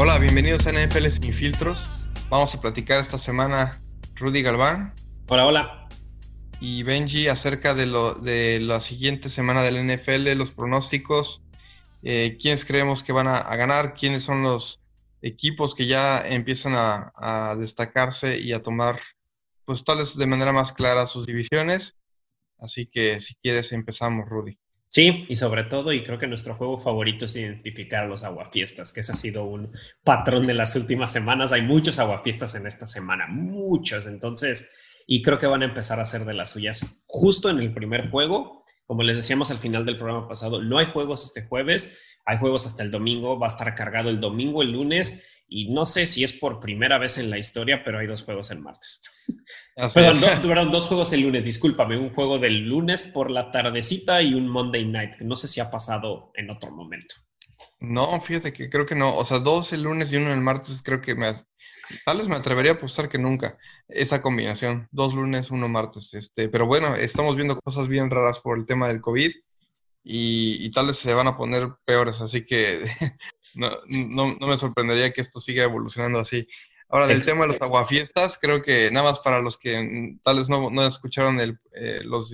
Hola, bienvenidos a NFL Sin Filtros. Vamos a platicar esta semana Rudy Galván. Hola, hola. Y Benji acerca de, lo, de la siguiente semana del NFL, los pronósticos, eh, quiénes creemos que van a, ganar, quiénes son los equipos que ya empiezan a, a destacarse y a tomar, pues tal vez de manera más clara sus divisiones. Así que si quieres empezamos, Rudy. Sí, y sobre todo, y creo que nuestro juego favorito es identificar los aguafiestas, que ese ha sido un patrón de las últimas semanas. Hay muchos aguafiestas en esta semana, muchos. Entonces, y creo que van a empezar a hacer de las suyas justo en el primer juego. Como les decíamos al final del programa pasado, no hay juegos este jueves, hay juegos hasta el domingo, va a estar cargado el domingo, el lunes, y no sé si es por primera vez en la historia, pero hay dos juegos el martes. perdón, dos juegos el lunes, discúlpame, un juego del lunes por la tardecita y un Monday night, que no sé si ha pasado en otro momento. No, fíjate que creo que no. O sea, dos el lunes y uno el martes, creo que me. Tal vez me atrevería a apostar que nunca. Esa combinación, dos lunes, uno martes. Este, pero bueno, estamos viendo cosas bien raras por el tema del COVID y, tal vez se van a poner peores, así que no, no, me sorprendería que esto siga evolucionando así. Ahora, del tema de los aguafiestas, creo que nada más para los que tal vez no, escucharon el, eh, los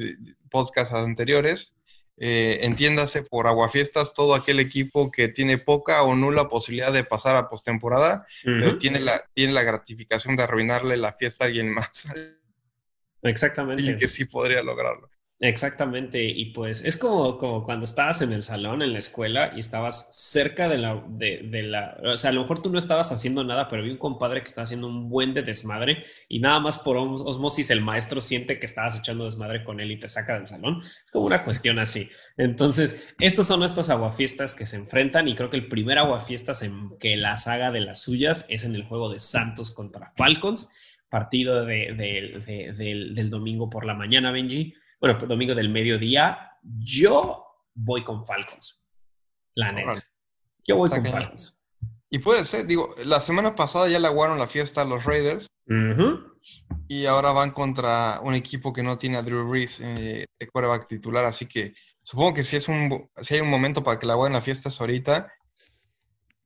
podcasts anteriores, eh, entiéndase por aguafiestas todo aquel equipo que tiene poca o nula posibilidad de pasar a postemporada, pero tiene la, tiene la gratificación de arruinarle la fiesta a alguien más. Exactamente. Y que sí podría lograrlo. Exactamente, y pues es como, como, cuando estabas en el salón, en la escuela, y estabas cerca de la, de, la, o sea, a lo mejor tú no estabas haciendo nada, pero vi un compadre que está haciendo un buen de desmadre y nada más por osmosis el maestro siente que estabas echando desmadre con él y te saca del salón. Es como una cuestión así. Entonces, estos son estos aguafiestas que se enfrentan y creo que el primer aguafiestas en que las haga de las suyas es en el juego de Santos contra Falcons, partido del domingo por la mañana, Benji bueno, pues, domingo del mediodía, yo voy con Falcons. La neta. Yo voy con Falcons. Y puede ser, digo, la semana pasada ya le aguaron la fiesta a los Raiders. Y ahora van contra un equipo que no tiene a Drew Brees eh, de quarterback titular. Así que supongo que si, es un, si hay un momento para que le aguaren la fiesta es ahorita.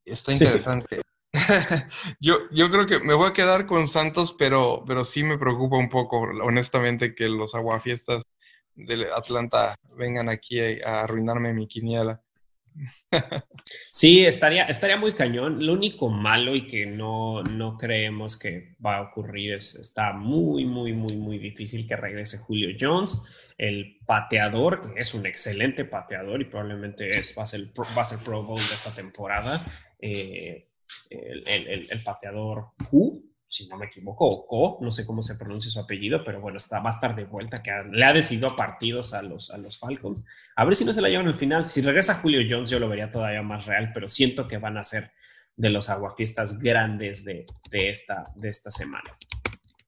Está interesante. yo, yo creo que me voy a quedar con Santos, pero, pero sí me preocupa un poco, honestamente, que los aguafiestas de Atlanta vengan aquí a, arruinarme mi quiniela. Sí, estaría, estaría muy cañón. Lo único malo y que no, no creemos que va a ocurrir es, está muy, muy, muy, muy difícil que regrese Julio Jones, el pateador, que es un excelente pateador y probablemente es, va, a ser, va a ser Pro Bowl de esta temporada. Eh, el, el, el, pateador Q, si no me equivoco, o no sé cómo se pronuncia su apellido, pero bueno, está, va a estar de vuelta, que le ha decidido partidos a los, a los Falcons. A ver si no se la llevan al final. Si regresa Julio Jones, yo lo vería todavía más real, pero siento que van a ser de los aguafiestas grandes de, esta, de esta semana.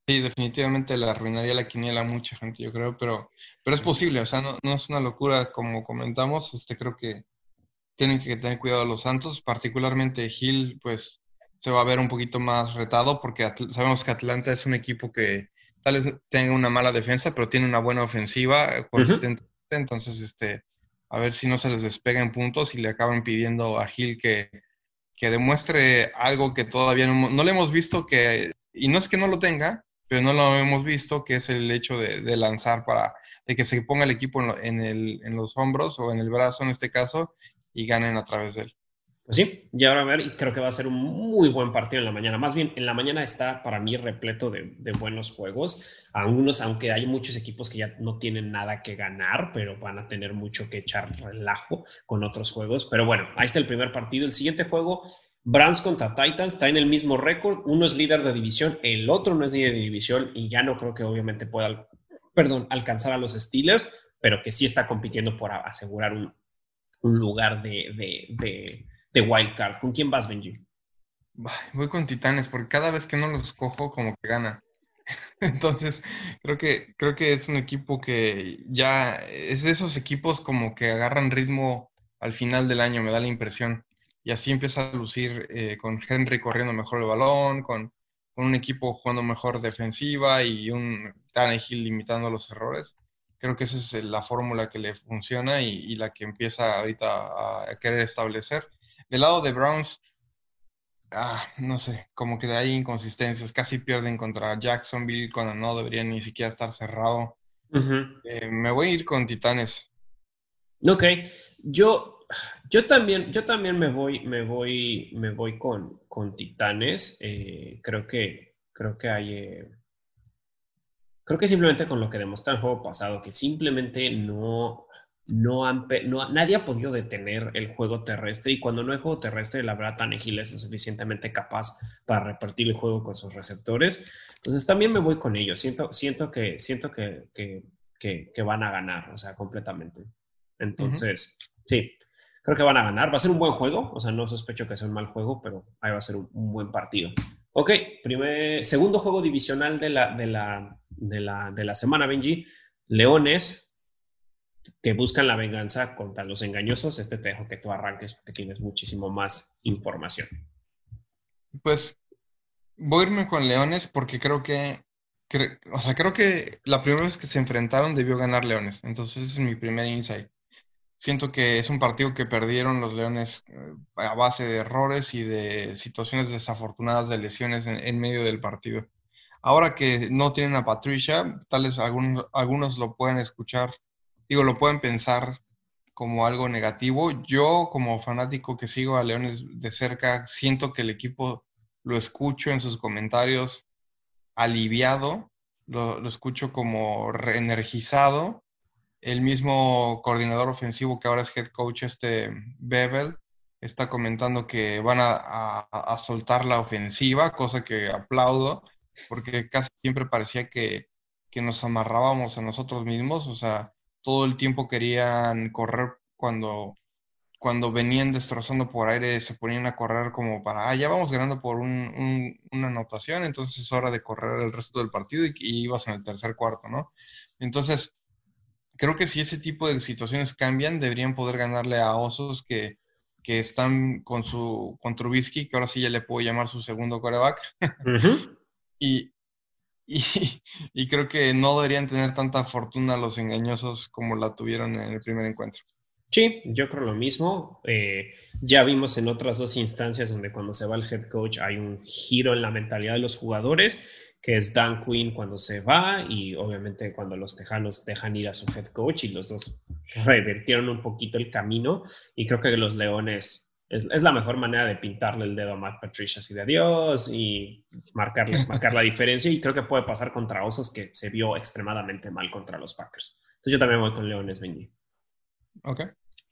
Sí, definitivamente le arruinaría la quiniela a mucha gente, yo creo, pero, pero es posible, o sea, no, no es una locura como comentamos, este, creo que tienen que tener cuidado los Santos, particularmente Gil, pues se va a ver un poquito más retado porque sabemos que Atlanta es un equipo que tal vez tenga una mala defensa, pero tiene una buena ofensiva eh, consistente. Entonces, este, a ver si no se les despega en puntos y le acaban pidiendo a Gil que, que demuestre algo que todavía no, le hemos visto que, y no es que no lo tenga, pero no lo hemos visto, que es el hecho de, lanzar para, de que se ponga el equipo en, el, en los hombros o en el brazo en este caso y ganen a través de él. Pues sí, y ahora a ver, y creo que va a ser un muy buen partido en la mañana. Más bien, en la mañana está para mí repleto de, buenos juegos. Algunos, aunque hay muchos equipos que ya no tienen nada que ganar, pero van a tener mucho que echar relajo con otros juegos. Pero bueno, ahí está el primer partido. El siguiente juego, Browns contra Titans, traen el mismo récord. Uno es líder de división, el otro no es líder de división y ya no creo que obviamente pueda, perdón, alcanzar a los Steelers, pero que sí está compitiendo por asegurar un, lugar de Wildcard. ¿Con quién vas, Benji? Voy con Titanes, porque cada vez que no los cojo, como que gana. Entonces, creo que, creo que es un equipo que ya es de esos equipos como que agarran ritmo al final del año, me da la impresión. Y así empieza a lucir eh, con Henry corriendo mejor el balón, con, un equipo jugando mejor defensiva y un Tannehill limitando los errores. Creo que esa es la fórmula que le funciona y la que empieza ahorita a querer establecer. Del lado de Browns, ah, no sé, como que hay inconsistencias. Casi pierden contra Jacksonville cuando no deberían ni siquiera estar cerrado. Eh, me voy a ir con Titanes. Ok, yo, yo también, yo también me voy, me voy, me voy con, con Titanes. Eh, creo que, creo que hay. Eh, creo que simplemente con lo que demostró el juego pasado, que simplemente no, no han, nadie ha podido detener el juego terrestre y cuando no hay juego terrestre, la verdad, Tanegil es lo suficientemente capaz para repartir el juego con sus receptores. Entonces también me voy con ellos. Siento, siento, que, siento que, que, van a ganar, o sea, completamente. Entonces, sí, creo que van a ganar. Va a ser un buen juego, o sea, no sospecho que sea un mal juego, pero ahí va a ser un, buen partido. Ok, primer, segundo juego divisional de la, de la, de la, de la semana, Benji. Leones que buscan la venganza contra los engañosos, este te dejo que tú arranques porque tienes muchísimo más información. Pues voy a irme con Leones porque creo que, o sea, creo que la primera vez que se enfrentaron debió ganar Leones. Entonces ese es mi primer insight. Siento que es un partido que perdieron los Leones eh, a base de errores y de situaciones desafortunadas de lesiones en, medio del partido. Ahora que no tienen a Patricia, tal vez algunos, algunos lo pueden escuchar digo, lo pueden pensar como algo negativo. Yo, como fanático que sigo a Leones de cerca, siento que el equipo lo escucho en sus comentarios aliviado, lo, escucho como reenergizado. El mismo coordinador ofensivo que ahora es head coach, este Bevel, está comentando que van a, soltar la ofensiva, cosa que aplaudo, porque casi siempre parecía que, que nos amarrábamos a nosotros mismos, o sea, todo el tiempo querían correr cuando, cuando venían destrozando por aire, se ponían a correr como para, ah, ya vamos ganando por una anotación, entonces es hora de correr el resto del partido y, ibas en el tercer cuarto, ¿no? Entonces, creo que si ese tipo de situaciones cambian, deberían poder ganarle a Osos que, están con su con Trubisky, que ahora sí ya le puedo llamar su segundo coreback. y, y, creo que no deberían tener tanta fortuna los engañosos como la tuvieron en el primer encuentro. Sí, yo creo lo mismo. Eh, ya vimos en otras dos instancias donde cuando se va el head coach hay un giro en la mentalidad de los jugadores, que es Dan Quinn cuando se va y obviamente cuando los tejanos dejan ir a su head coach y los dos revertieron un poquito el camino y creo que los leones es, la mejor manera de pintarle el dedo a Matt Patricia así de adiós y marcarles, marcar la diferencia. Y creo que puede pasar contra Osos, que se vio extremadamente mal contra los Packers. Entonces yo también voy con Leones Benji. Ok.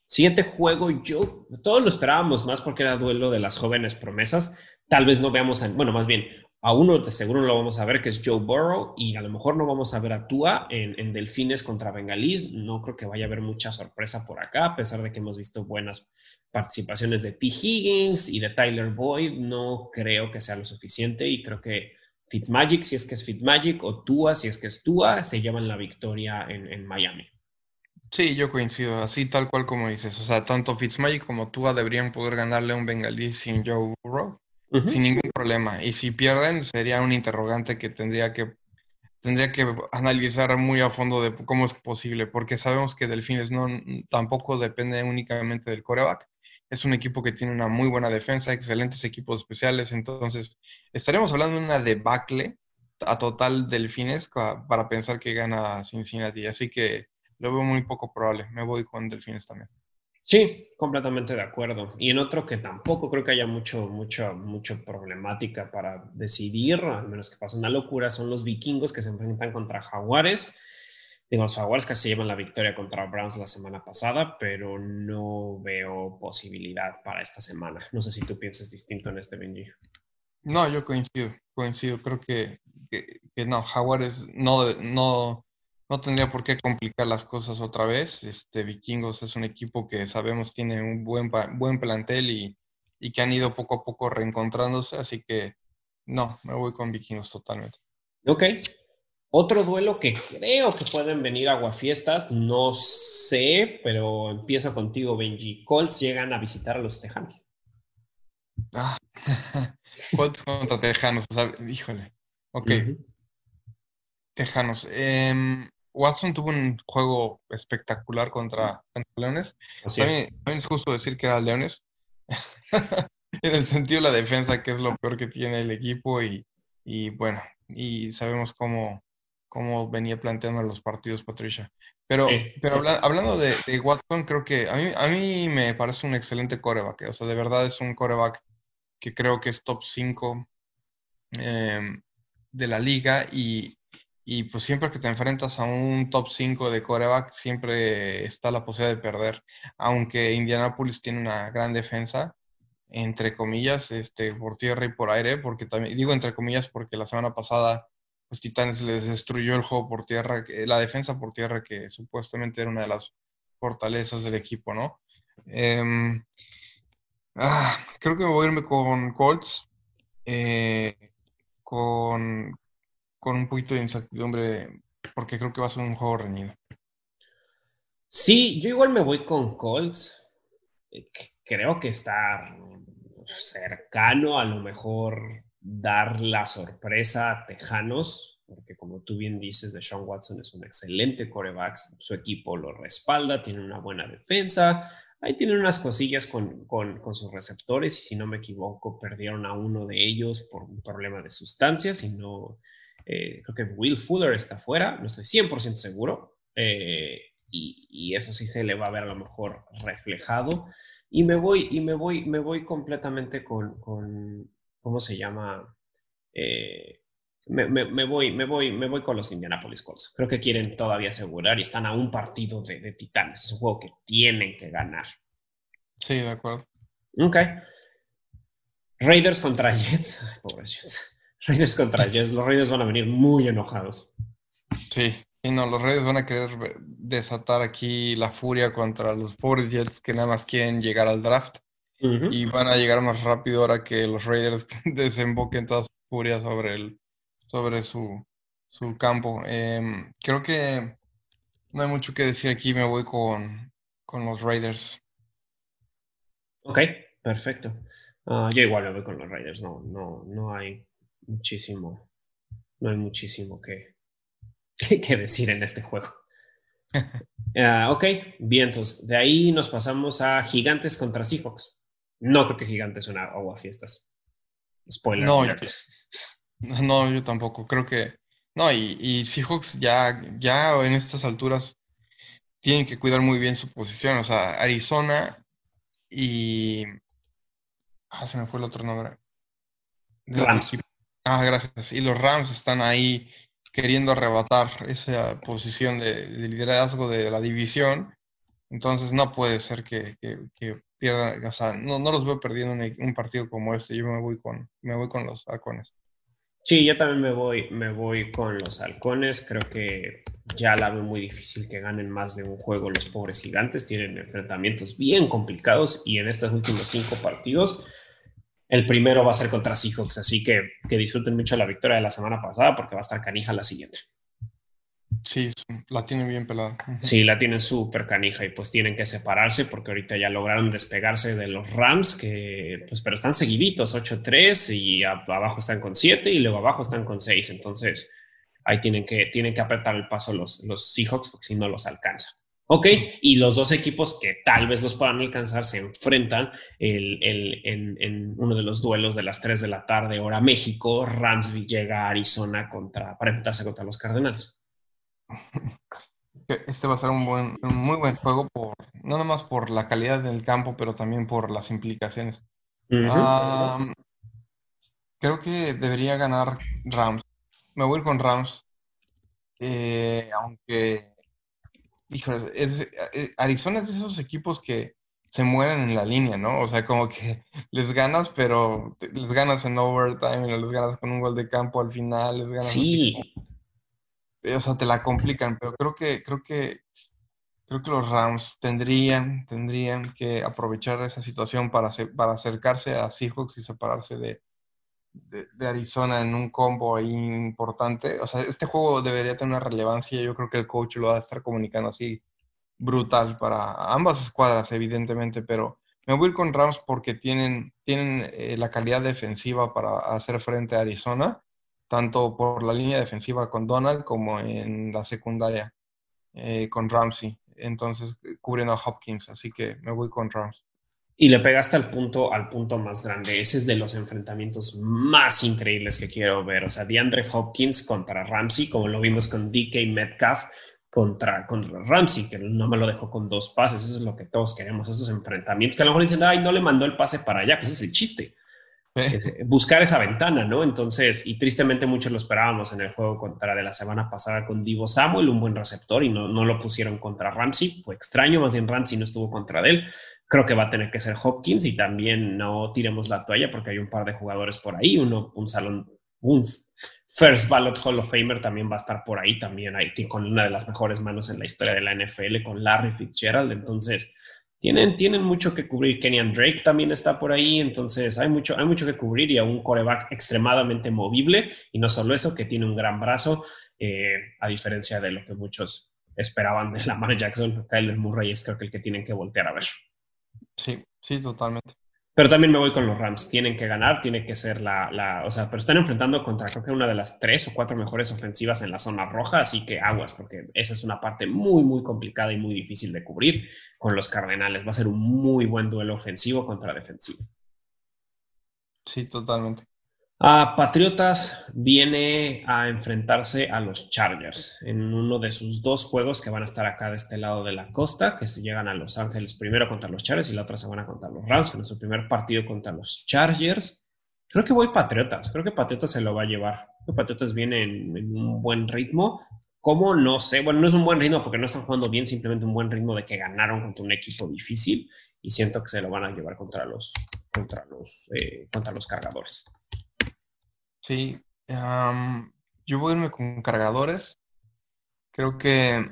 Siguiente juego, yo, todos lo esperábamos más porque era duelo de las jóvenes promesas. Tal vez no veamos, bueno, más bien, a uno de seguro lo vamos a ver, que es Joe Burrow, y a lo mejor no vamos a ver a Tua en, Delfines contra Bengalís. No creo que vaya a haber mucha sorpresa por acá, a pesar de que hemos visto buenas participaciones de T. Higgins y de Tyler Boyd. No creo que sea lo suficiente y creo que Fitzmagic, si es que es Fitzmagic, o Tua, si es que es Tua, se llevan la victoria en, Miami. Sí, yo coincido, así tal cual como dices. O sea, tanto Fitzmagic como Tua deberían poder ganarle a un Bengalí sin Joe Burrow sin ningún problema. Y si pierden, sería un interrogante que tendría que tendría que analizar muy a fondo de cómo es posible, porque sabemos que Delfines no tampoco depende únicamente del coreback. Es un equipo que tiene una muy buena defensa, excelentes equipos especiales, entonces estaremos hablando de una debacle a total Delfines para pensar que gana Cincinnati, así que lo veo muy poco probable. Me voy con Delfines también. Sí, completamente de acuerdo. Y en otro que tampoco creo que haya mucho, mucho, mucho problemática para decidir, al menos que pase una locura, son los vikingos que se enfrentan contra jaguares. Digo, los jaguares casi llevan la victoria contra Browns la semana pasada, pero no veo posibilidad para esta semana. No sé si tú piensas distinto en este Benji. No, yo coincido, coincido. Creo que, que no, jaguares no, no, no tendría por qué complicar las cosas otra vez. Este Vikingos es un equipo que sabemos tiene un buen, buen plantel y, que han ido poco a poco reencontrándose, así que no, me voy con Vikingos totalmente. Ok. Otro duelo que creo que pueden venir aguafiestas, no sé, pero empiezo contigo, Benji. Colts llegan a visitar a los Tejanos. Ah, Colts contra Tejanos, o sea, híjole. Ok. Tejanos. Eh, Watson tuvo un juego espectacular contra, Leones. También, es justo decir que era Leones. en el sentido de la defensa, que es lo peor que tiene el equipo y, y bueno, y sabemos cómo, cómo venía planteando los partidos Patricia. Pero, pero hablando de, Watson, creo que a mí, a mí me parece un excelente coreback. O sea, de verdad es un coreback que creo que es top 5 em, de la liga y, y, pues siempre que te enfrentas a un top 5 de coreback, siempre está la posibilidad de perder. Aunque Indianapolis tiene una gran defensa, entre comillas, este, por tierra y por aire, porque también, digo entre comillas porque la semana pasada los Titanes les destruyó el juego por tierra, la defensa por tierra que supuestamente era una de las fortalezas del equipo, ¿no? Em, ah, creo que me voy a irme con Colts, eh, con, con un poquito de incertidumbre, porque creo que va a ser un juego reñido. Sí, yo igual me voy con Colts. Eh, creo que está cercano a lo mejor dar la sorpresa a Tejanos, porque como tú bien dices, de Sean Watson es un excelente coreback, su equipo lo respalda, tiene una buena defensa, ahí tienen unas cosillas con, sus receptores y si no me equivoco perdieron a uno de ellos por un problema de sustancias y no, eh, creo que Will Fuller está fuera, no estoy 100% seguro. Eh, y, eso sí se le va a ver a lo mejor reflejado. Y me voy, y me voy, me voy completamente con, con ¿cómo se llama? Eh, me, voy, me, voy, me voy con los Indianapolis Colts. Creo que quieren todavía asegurar y están a un partido de, Titanes. Es un juego que tienen que ganar. Sí, de acuerdo. Ok. Raiders contra Jets. Raiders contra Jets. Los Raiders van a venir muy enojados. Sí, y no, los Raiders van a querer desatar aquí la furia contra los pobres Jets que nada más quieren llegar al draft. Y van a llegar más rápido ahora que los Raiders desemboquen toda su furia sobre, el, sobre su, su campo. Em, creo que no hay mucho que decir aquí, me voy con, con los Raiders. Ok, perfecto. Ah, yo igual me voy con los Raiders, no, no, no hay muchísimo, no hay muchísimo que, que decir en este juego. Ah, ok, bien, entonces de ahí nos pasamos a Gigantes contra Seahawks. No creo que Gigantes una agua fiestas. Spoiler. No, yo, no, yo tampoco. Creo que. No, y, y Seahawks ya, ya en estas alturas tienen que cuidar muy bien su posición. O sea, Arizona y. Ah, se me fue el otro nombre. Rams. Ah, gracias. Y los Rams están ahí queriendo arrebatar esa posición de, liderazgo de la división. Entonces no puede ser que, pierdan, o sea, no, los veo perdiendo un, partido como este. Yo me voy con, me voy con los halcones. Sí, yo también me voy, me voy con los halcones. Creo que ya la veo muy difícil que ganen más de un juego los pobres gigantes. Tienen enfrentamientos bien complicados y en estos últimos cinco partidos el primero va a ser contra Seahawks, así que que disfruten mucho la victoria de la semana pasada porque va a estar canija la siguiente. Sí, la tienen bien pelada. Sí, la tienen súper canija y pues tienen que separarse porque ahorita ya lograron despegarse de los Rams, que pues pero están seguiditos, 8-3 y abajo están con 7 y luego abajo están con 6. Entonces ahí tienen que, tienen que apretar el paso los, los Seahawks porque si no los alcanzan. Ok, y los dos equipos que tal vez los puedan alcanzar se enfrentan en, uno de los duelos de las 3 de la tarde, hora México. Ramsby llega a Arizona contra, para enfrentarse contra los Cardenales. Este va a ser un, buen, un muy buen juego, por, no nomás por la calidad del campo, pero también por las implicaciones. creo que debería ganar Rams. Me voy con Rams, eh, aunque híjole, es, eh, Arizona es de esos equipos que se mueren en la línea, ¿no? O sea, como que les ganas, pero les ganas en overtime, les ganas con un gol de campo al final, les ganas Sí. o sea, te la complican, pero creo que, creo que, creo que los Rams tendrían, tendrían que aprovechar esa situación para, para acercarse a Seahawks y separarse de, de, Arizona en un combo importante. O sea, este juego debería tener una relevancia. Yo creo que el coach lo va a estar comunicando así brutal para ambas escuadras, evidentemente, pero me voy con Rams porque tienen, tienen eh, la calidad defensiva para hacer frente a Arizona, tanto por la línea defensiva con Donald como en la secundaria eh, con Ramsey. Entonces, cubriendo a Hopkins, así que me voy con Rams. Y le pegaste al punto, al punto más grande. Ese es de los enfrentamientos más increíbles que quiero ver. O sea, DeAndre Hopkins contra Ramsey, como lo vimos con DK Metcalf contra, contra Ramsey, que no me lo dejó con dos pases. Eso es lo que todos queremos, esos enfrentamientos. Que a lo mejor dicen, ay, no le mandó el pase para allá. Pues ese chiste. buscar esa ventana, ¿no? Entonces, y tristemente muchos lo esperábamos en el juego contra de la semana pasada con Divo Samuel, un buen receptor, y no, no lo pusieron contra Ramsey. Fue extraño, más bien Ramsey no estuvo contra él. Creo que va a tener que ser Hopkins y también no tiremos la toalla porque hay un par de jugadores por ahí, uno, un salón, un First Ballot Hall of Famer también va a estar por ahí, también ahí con una de las mejores manos en la historia de la NFL, con Larry Fitzgerald. Entonces, tienen, tienen mucho que cubrir. Kenyan Drake también está por ahí, entonces hay mucho, hay mucho que cubrir y a un coreback extremadamente movible. Y no solo eso, que tiene un gran brazo, eh, a diferencia de lo que muchos esperaban de Lamar Jackson. Kyler Murray es creo que el que tienen que voltear a ver. Sí, sí, totalmente. Pero también me voy con los Rams. Tienen que ganar, tiene que ser la, la, O sea, pero están enfrentando contra creo que una de las tres o cuatro mejores ofensivas en la zona roja, así que aguas, porque esa es una parte muy, muy complicada y muy difícil de cubrir con los Cardenales. Va a ser un muy buen duelo ofensivo contra defensivo. Sí, totalmente. A Patriotas viene a enfrentarse a los Chargers en uno de sus dos juegos que van a estar acá de este lado de la costa, que se llegan a Los Ángeles primero contra los Chargers y la otra semana contra los Rams, en su primer partido contra los Chargers. Creo que voy Patriotas, creo que Patriotas se lo va a llevar. Creo que Patriotas viene en, un buen ritmo. ¿Cómo? No sé. Bueno, no es un buen ritmo porque no están jugando bien, simplemente un buen ritmo de que ganaron contra un equipo difícil y siento que se lo van a llevar contra los, contra los, eh, contra los cargadores. Sí, yo voy a irme con cargadores. Creo que,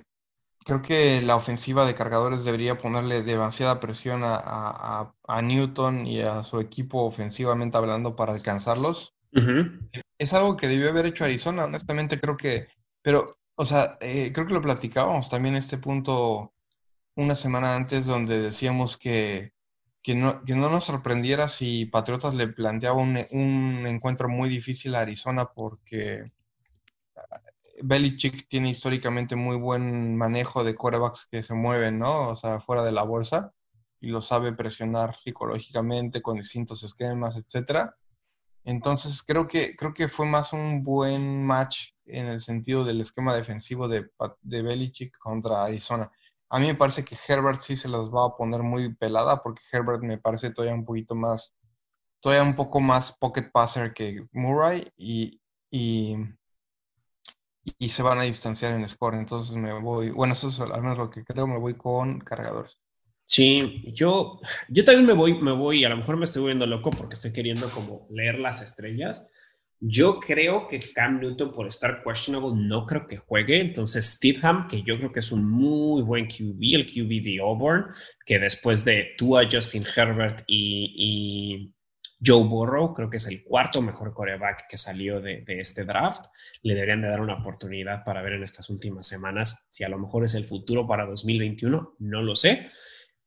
creo que la ofensiva de cargadores debería ponerle demasiada presión a, Newton y a su equipo ofensivamente hablando para alcanzarlos. Es algo que debió haber hecho Arizona, honestamente creo que, pero, o sea, eh, creo que lo platicábamos también este punto una semana antes donde decíamos que que no, nos sorprendiera si Patriotas le planteaba un, encuentro muy difícil a Arizona porque ah, Belichick tiene históricamente muy buen manejo de corebacks que se mueven, ¿no? O sea, fuera de la bolsa y lo sabe presionar psicológicamente con distintos esquemas, etcétera. Entonces creo que, creo que fue más un buen match en el sentido del esquema defensivo de, de Belichick contra Arizona. A mí me parece que Herbert sí se las va a poner muy pelada porque Herbert me parece todavía un poquito más, todavía un poco más pocket passer que Murray y, y, se van a distanciar en score. Entonces me voy, bueno, eso es al menos lo que creo, me voy con cargadores. Sí, yo, yo también me voy, me voy, a lo mejor me estoy volviendo loco porque estoy queriendo como leer las estrellas, yo creo que Cam Newton, por estar questionable, no creo que juegue. Entonces, Stidham, que yo creo que es un muy buen QB, el QB de Auburn, que después de Tua, Justin Herbert y, Joe Burrow, creo que es el cuarto mejor coreback que salió de, de, este draft. Le deberían de dar una oportunidad para ver en estas últimas semanas si a lo mejor es el futuro para 2021. No lo sé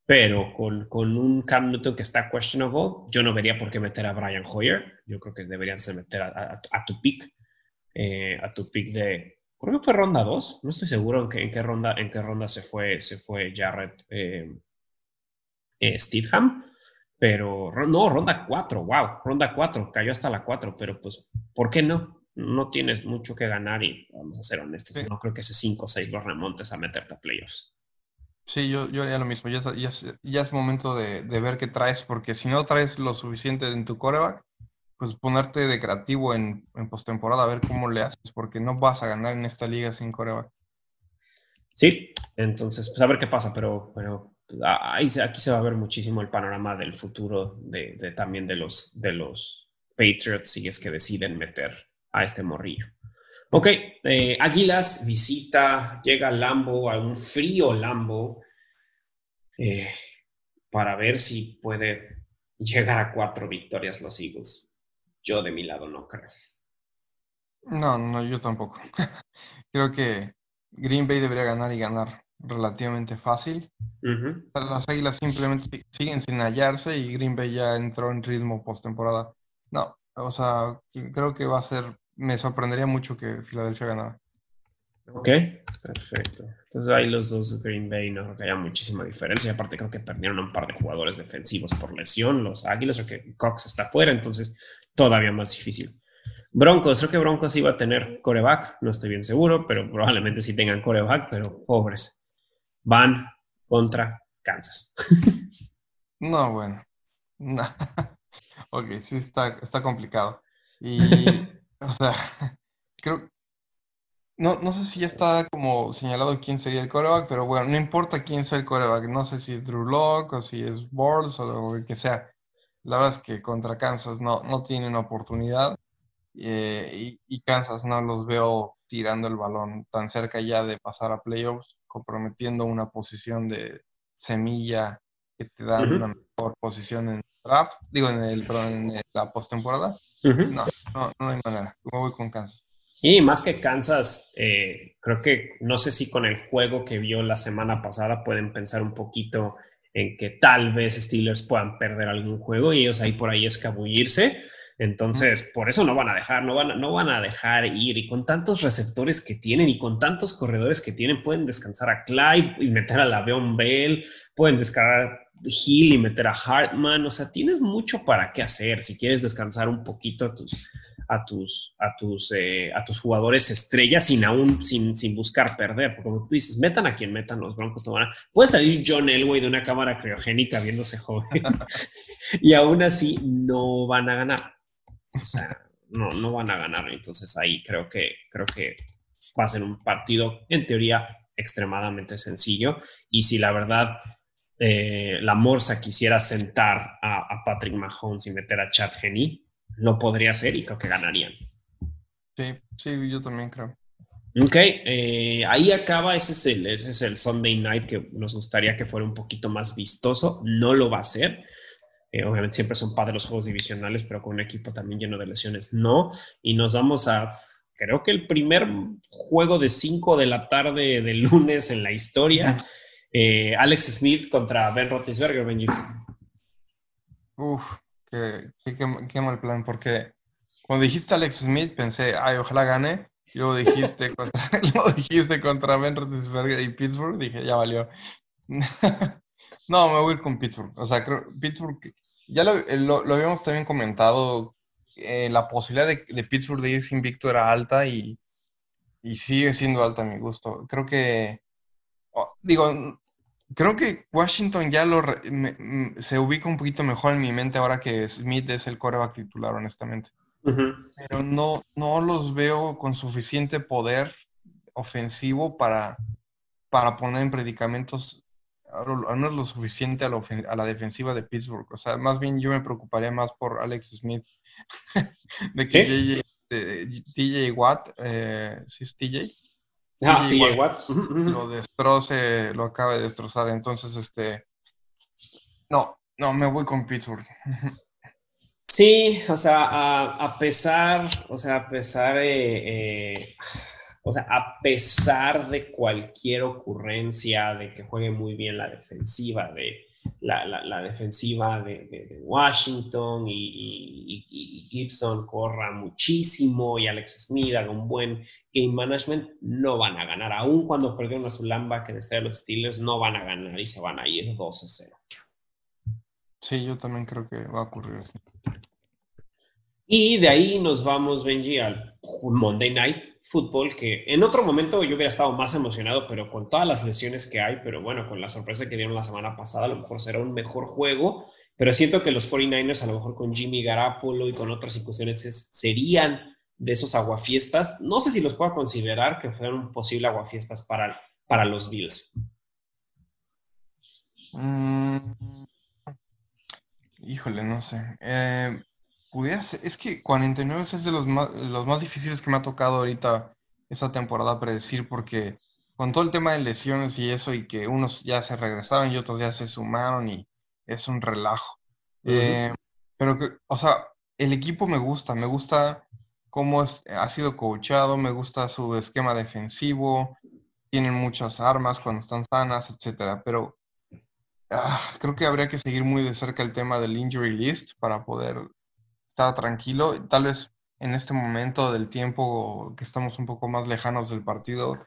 pero con, con, un Cam Newton que está questionable, yo no vería por qué meter a Brian Hoyer. Yo creo que deberían ser meter a, a, tu pick, eh, a tu pick de, creo que fue ronda 2, no estoy seguro en qué, en qué, ronda, en qué ronda se fue, se fue Jared eh, eh pero no, ronda 4, wow, ronda 4, cayó hasta la 4, pero pues, ¿por qué no? No tienes mucho que ganar y vamos a ser honestos, no creo que ese 5 o 6 los remontes a meterte a playoffs. Sí, yo, yo haría lo mismo. Ya, es momento de, ver qué traes, porque si no traes lo suficiente en tu coreback, pues ponerte de creativo en, en postemporada, a ver cómo le haces, porque no vas a ganar en esta liga sin coreback. Sí, entonces, pues a ver qué pasa, pero, pero aquí se va a ver muchísimo el panorama del futuro de, de también de los, de los Patriots si es que deciden meter a este morrillo. Ok, eh, Águilas visita, llega Lambo, a un frío Lambo, eh, para ver si puede llegar a cuatro victorias los Eagles. Yo de mi lado no creo. No, no, yo tampoco. creo que Green Bay debería ganar y ganar relativamente fácil. Las Águilas simplemente siguen sin hallarse y Green Bay ya entró en ritmo postemporada. No, o sea, creo que va a ser me sorprendería mucho que Filadelfia ganara. Ok, perfecto. Entonces ahí los dos Green Bay no creo que haya muchísima diferencia. Aparte creo que perdieron un par de jugadores defensivos por lesión, los Águilas, o que Cox está fuera, entonces todavía más difícil. Broncos, creo que Broncos iba a tener coreback, no estoy bien seguro, pero probablemente sí tengan coreback, pero pobres. Van contra Kansas. no, bueno. ok, sí está, está complicado. Y, o sea, creo, no, no sé si ya está como señalado quién sería el coreback, pero bueno, no importa quién sea el coreback, no sé si es Drew Locke o si es Borls o lo que sea. La verdad es que contra Kansas no, no tienen oportunidad. Eh, y, Kansas no los veo tirando el balón tan cerca ya de pasar a playoffs, comprometiendo una posición de semilla que te da una mejor posición en draft, digo en el en la postemporada. no, no, no hay manera. Me voy con Kansas. Y más que Kansas, eh, creo que no sé si con el juego que vio la semana pasada pueden pensar un poquito en que tal vez Steelers puedan perder algún juego y ellos ahí por ahí escabullirse. Entonces, por eso no van a dejar, no van, no van a dejar ir. Y con tantos receptores que tienen y con tantos corredores que tienen, pueden descansar a Clyde y meter a la Le'Veon Bell, pueden descargar Hill y meter a Hartman. O sea, tienes mucho para qué hacer si quieres descansar un poquito a tus, a tus, a tus, eh, a tus jugadores estrellas sin aún, sin, sin buscar perder. Porque como tú dices, metan a quien metan los Broncos. Puede salir John Elway de una cámara criogénica viéndose joven y aún así no van a ganar. O sea, no, no van a ganar. Entonces ahí creo que, creo que va a ser un partido, en teoría, extremadamente sencillo. Y si la verdad eh, la Morsa quisiera sentar a, Patrick Mahomes y meter a Chad Henney, lo podría hacer y creo que ganarían. Sí, sí, yo también creo. Ok, eh, ahí acaba, ese es, el, ese es el Sunday Night que nos gustaría que fuera un poquito más vistoso, no lo va a ser. Eh, obviamente siempre son padres los juegos divisionales, pero con un equipo también lleno de lesiones, no. Y nos vamos a, creo que el primer juego de 5 de la tarde del lunes en la historia. Eh, Alex Smith contra Ben Roethlisberger, Benji. Uf, qué, qué, mal plan, porque cuando dijiste Alex Smith pensé, ay, ojalá gane. Y luego dijiste contra, dijiste contra Ben Roethlisberger y Pittsburgh, dije, ya valió. no, me voy a ir con Pittsburgh. O sea, creo Pittsburgh ya eh, lo, lo, habíamos también comentado, eh, la posibilidad de, Pittsburgh de irse invicto era alta y, y, sigue siendo alta a mi gusto. Creo que, oh, digo, creo que Washington ya lo se ubica un poquito mejor en mi mente ahora que Smith es el coreback titular, honestamente. Pero no, no los veo con suficiente poder ofensivo para, para poner en predicamentos al menos lo suficiente a, la defensiva de Pittsburgh. O sea, más bien yo me preocuparía más por Alex Smith. de que TJ Watt, eh, ¿sí es TJ? Ah, TJ Watt. Lo destroce, lo acaba de destrozar. Entonces, este. No, no, me voy con Pittsburgh. Sí, o sea, a, pesar, o sea, a pesar. Eh, o sea, a pesar de cualquier ocurrencia, de que juegue muy bien la defensiva de la, defensiva de, Washington y, Gibson corra muchísimo y Alex Smith haga un buen game management, no van a ganar. Aún cuando perdieron a su que desde los Steelers, no van a ganar y se van a ir 12-0. Sí, yo también creo que va a ocurrir así. Y de ahí nos vamos, Benji, al Monday Night Football, que en otro momento yo hubiera estado más emocionado, pero con todas las lesiones que hay, pero bueno, con la sorpresa que dieron la semana pasada, a lo mejor será un mejor juego, pero siento que los 49ers, a lo mejor con Jimmy Garapolo y con otras incursiones, serían de esos aguafiestas. No sé si los puedo considerar que fueran un posible aguafiestas para, para los Bills. Mm, híjole, no sé. Eh, Pudiera es que 49 es de los más, los más difíciles que me ha tocado ahorita esta temporada predecir porque con todo el tema de lesiones y eso y que unos ya se regresaron y otros ya se sumaron y es un relajo. Eh, pero que, o sea, el equipo me gusta, me gusta cómo ha sido coachado, me gusta su esquema defensivo, tienen muchas armas cuando están sanas, etcétera, pero ah, creo que habría que seguir muy de cerca el tema del injury list para poder estar tranquilo. Tal vez en este momento del tiempo que estamos un poco más lejanos del partido,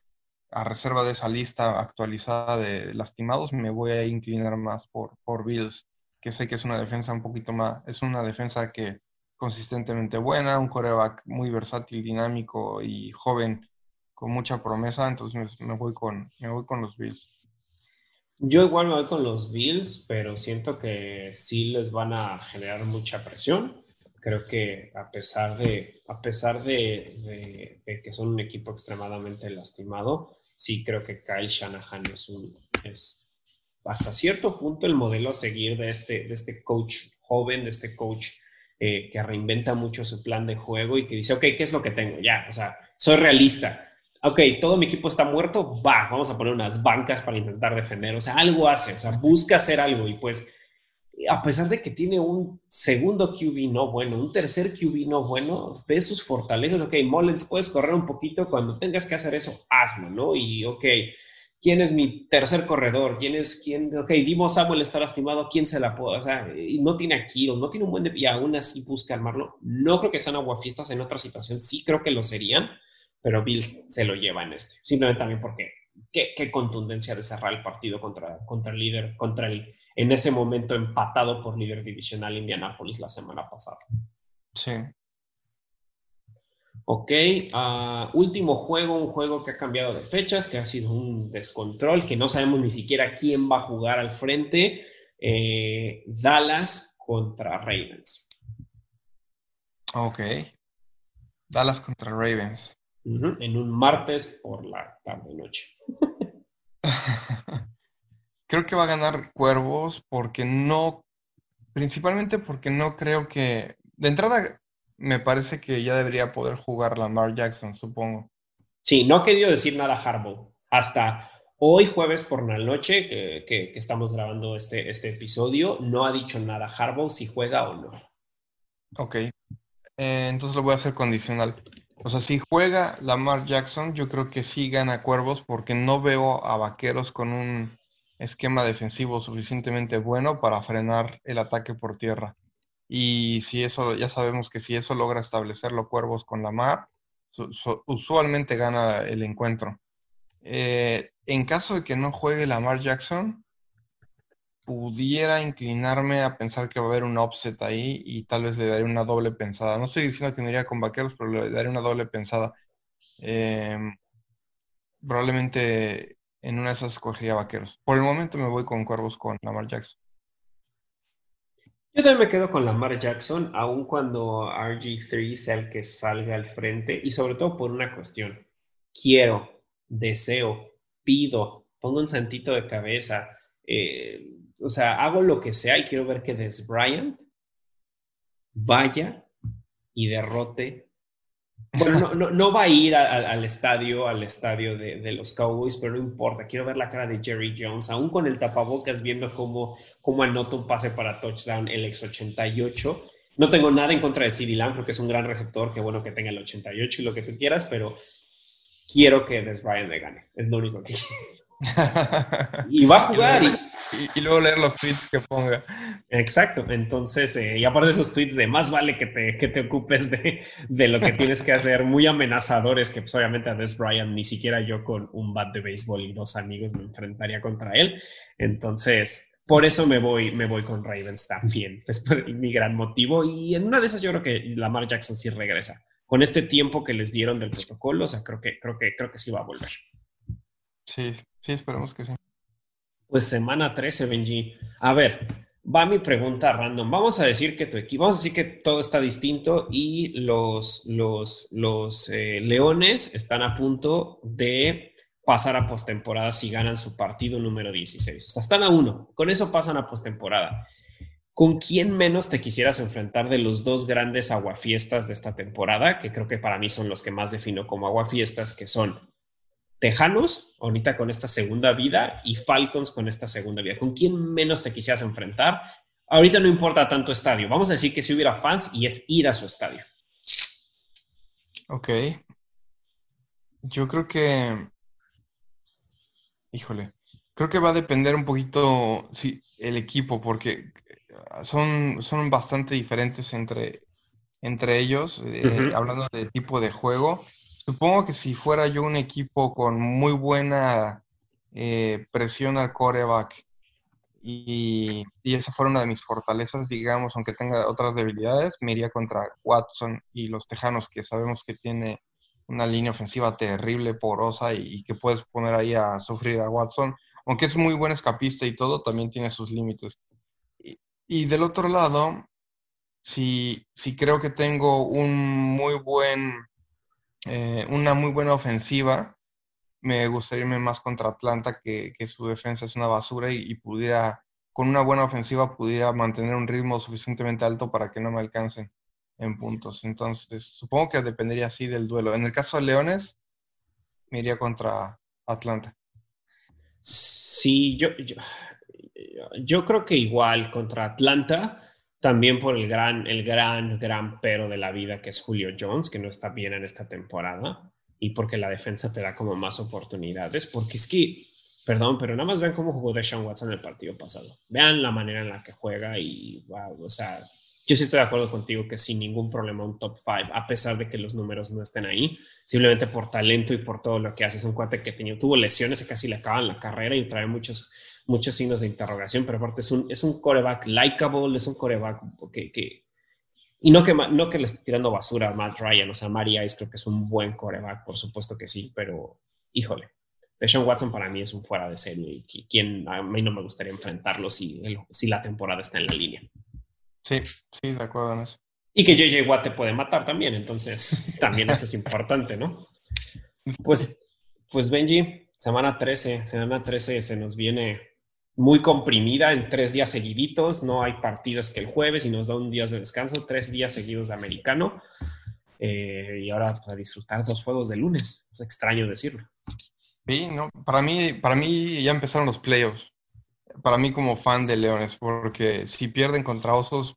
a reserva de esa lista actualizada de lastimados, me voy a inclinar más por, por Bills, que sé que es una defensa un poquito más, es una defensa que consistentemente buena, un coreback muy versátil, dinámico y joven con mucha promesa, entonces me, voy, con, me voy con los Bills. Yo igual me voy con los Bills, pero siento que sí les van a generar mucha presión. Creo que a pesar de, a pesar de, que son un equipo extremadamente lastimado, sí creo que Kyle Shanahan es, un, es hasta cierto punto el modelo a seguir de este, de este coach joven, de este coach eh, que reinventa mucho su plan de juego y que dice, ok, ¿qué es lo que tengo? Ya, o sea, soy realista ok, todo mi equipo está muerto, va, vamos a poner unas bancas para intentar defender, o sea, algo hace, o sea, busca hacer algo y pues a pesar de que tiene un segundo QB no bueno, un tercer QB no bueno, ve sus fortalezas, ok, Mullens, puedes correr un poquito, cuando tengas que hacer eso, hazlo, ¿no? Y ok, ¿quién es mi tercer corredor? ¿Quién es, quién? Ok, Dimo Samuel está lastimado, ¿quién se la puede? O sea, y no tiene aquí, no tiene un buen de... Y aún así busca armarlo. No creo que sean aguafiestas en otra situación, sí creo que lo serían, pero Bills se lo lleva en este. Simplemente también porque qué, contundencia de cerrar el partido contra, contra el líder, contra el en ese momento empatado por líder divisional Indianapolis la semana pasada. Sí. Ok, ah, último juego, un juego que ha cambiado de fechas, que ha sido un descontrol, que no sabemos ni siquiera quién va a jugar al frente. Eh, Dallas contra Ravens. Ok. Dallas contra Ravens en un martes por la tarde-noche. creo que va a ganar Cuervos porque no, principalmente porque no creo que, de entrada, me parece que ya debería poder jugar Lamar Jackson, supongo. Sí, no ha querido decir nada Harbaugh. Hasta hoy, jueves por la noche, que, estamos grabando este, este episodio, no ha dicho nada Harbaugh si juega o no. Ok. Eh, entonces lo voy a hacer condicional. O sea, si juega Lamar Jackson, yo creo que sí gana Cuervos porque no veo a Vaqueros con un esquema defensivo suficientemente bueno para frenar el ataque por tierra. Y si eso, ya sabemos que si eso logra establecerlo Cuervos con Lamar, usualmente gana el encuentro. Eh, en caso de que no juegue Lamar Jackson, pudiera inclinarme a pensar que va a haber un offset ahí y tal vez le daré una doble pensada. No estoy diciendo que me iría con vaqueros, pero le daré una doble pensada. Em, probablemente en una de esas escogería vaqueros. Por el momento me voy con cuervos con Lamar Jackson. Yo también me quedo con Lamar Jackson, aun cuando RG3 sea el que salga al frente y sobre todo por una cuestión. Quiero, deseo, pido, pongo un santito de cabeza. Eh, o sea, hago lo que sea y quiero ver que Des Bryant vaya y derrote. Bueno, no, va a ir al estadio, al estadio de, los Cowboys, pero no importa. Quiero ver la cara de Jerry Jones, aún con el tapabocas, viendo cómo, cómo anota un pase para touchdown el ex 88. No tengo nada en contra de CeeDee Lamb, creo que es un gran receptor, qué bueno que tenga el 88 y lo que tú quieras, pero quiero que Des Bryant le gane. Es lo único que quiero. y va a jugar. Y, luego leer los tweets que ponga. Exacto. Entonces, eh, y aparte de esos tweets de más vale que te, que te ocupes de, de, lo que tienes que hacer, muy amenazadores, que pues obviamente a Des Bryant ni siquiera yo con un bat de béisbol y dos amigos me enfrentaría contra él. Entonces, por eso me voy, me voy con Ravens también. Es mi gran motivo. Y en una de esas yo creo que Lamar Jackson sí regresa. Con este tiempo que les dieron del protocolo, o sea, creo que, creo que, creo que sí va a volver. Sí, Sí, esperemos que sí. Pues semana 13, Benji. A ver, va mi pregunta random. Vamos a decir que tu equipo, vamos a que todo está distinto y los, los, los eh, Leones están a punto de pasar a postemporada si ganan su partido número 16. O sea, están a uno. Con eso pasan a postemporada. ¿Con quién menos te quisieras enfrentar de los dos grandes aguafiestas de esta temporada? Que creo que para mí son los que más defino como aguafiestas, que son Tejanos, ahorita con esta segunda vida, y Falcons con esta segunda vida. ¿Con quién menos te quisieras enfrentar? Ahorita no importa tanto estadio. Vamos a decir que si hubiera fans y es ir a su estadio. Ok. Yo creo que. Híjole. Creo que va a depender un poquito sí, el equipo, porque son, son bastante diferentes entre, entre ellos, eh, hablando de tipo de juego supongo que si fuera yo un equipo con muy buena eh, presión al coreback y, y, esa fuera una de mis fortalezas, digamos, aunque tenga otras debilidades, me iría contra Watson y los Tejanos, que sabemos que tiene una línea ofensiva terrible, porosa y, que puedes poner ahí a sufrir a Watson. Aunque es muy buen escapista y todo, también tiene sus límites. Y, del otro lado, si, si, creo que tengo un muy buen, eh, una muy buena ofensiva, me gustaría irme más contra Atlanta, que, su defensa es una basura y, pudiera, con una buena ofensiva, pudiera mantener un ritmo suficientemente alto para que no me alcancen en puntos. Entonces, supongo que dependería así del duelo. En el caso de Leones, me iría contra Atlanta. Sí, yo, yo, yo creo que igual contra Atlanta, también por el gran, el gran, gran pero de la vida que es Julio Jones, que no está bien en esta temporada y porque la defensa te da como más oportunidades, porque es que, perdón, pero nada más vean cómo jugó Deshaun Watson el partido pasado. Vean la manera en la que juega y, wow, o sea, yo sí estoy de acuerdo contigo que sin ningún problema un top 5, a pesar de que los números no estén ahí, simplemente por talento y por todo lo que hace. Es un cuate que tenía, tuvo lesiones y casi le acaban la carrera y trae muchos, muchos signos de interrogación, pero aparte es un, es un coreback likable, es un coreback que, que y no que, no que le esté tirando basura a Matt Ryan, o sea, Mari Ice creo que es un buen coreback, por supuesto que sí, pero híjole, Deshaun Watson para mí es un fuera de serie y quien a mí no me gustaría enfrentarlo si, si la temporada está en la línea. Sí, sí, de acuerdo en eso. Y que JJ Watt te puede matar también, entonces también eso es importante, ¿no? Pues, pues Benji, semana 13, semana 13 se nos viene muy comprimida en tres días seguiditos, no hay partidos que el jueves y nos da un día de descanso, tres días seguidos de americano. Eh, y ahora para disfrutar dos juegos de lunes, es extraño decirlo. Sí, no, para mí, para mí ya empezaron los playoffs. Para mí como fan de Leones, porque si pierden contra Osos,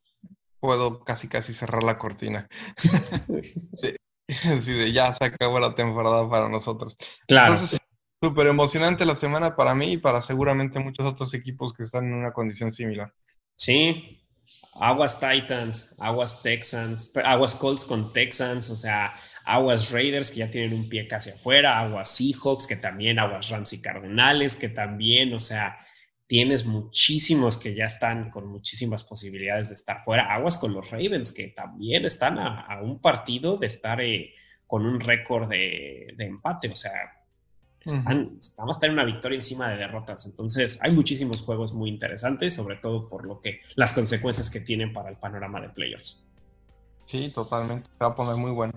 puedo casi casi cerrar la cortina. sí, ya se acabó la temporada para nosotros. Claro súper emocionante la semana para mí y para seguramente muchos otros equipos que están en una condición similar. Sí, Aguas Titans, Aguas Texans, Aguas Colts con Texans, o sea, Aguas Raiders que ya tienen un pie casi afuera, Aguas Seahawks que también, Aguas Rams y Cardenales que también, o sea, tienes muchísimos que ya están con muchísimas posibilidades de estar fuera. Aguas con los Ravens que también están a, un partido de estar eh, con un récord de, de empate, o sea, están, Vamos a tener una victoria encima de derrotas. Entonces, hay muchísimos juegos muy interesantes, sobre todo por lo que las consecuencias que tienen para el panorama de playoffs. Sí, totalmente. Se va a poner muy bueno.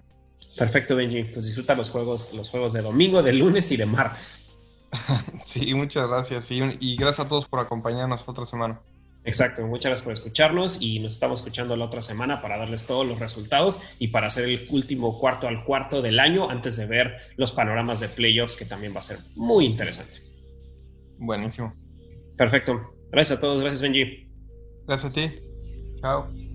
Perfecto, Benji. Pues disfruta los juegos, los juegos de domingo, de lunes y de martes. sí, muchas gracias. y gracias a todos por acompañarnos otra semana. Exacto, muchas gracias por escucharnos y nos estamos escuchando la otra semana para darles todos los resultados y para hacer el último cuarto al cuarto del año antes de ver los panoramas de playoffs que también va a ser muy interesante. Buenísimo. Perfecto. Gracias a todos. Gracias, Benji. Gracias a ti. Chao.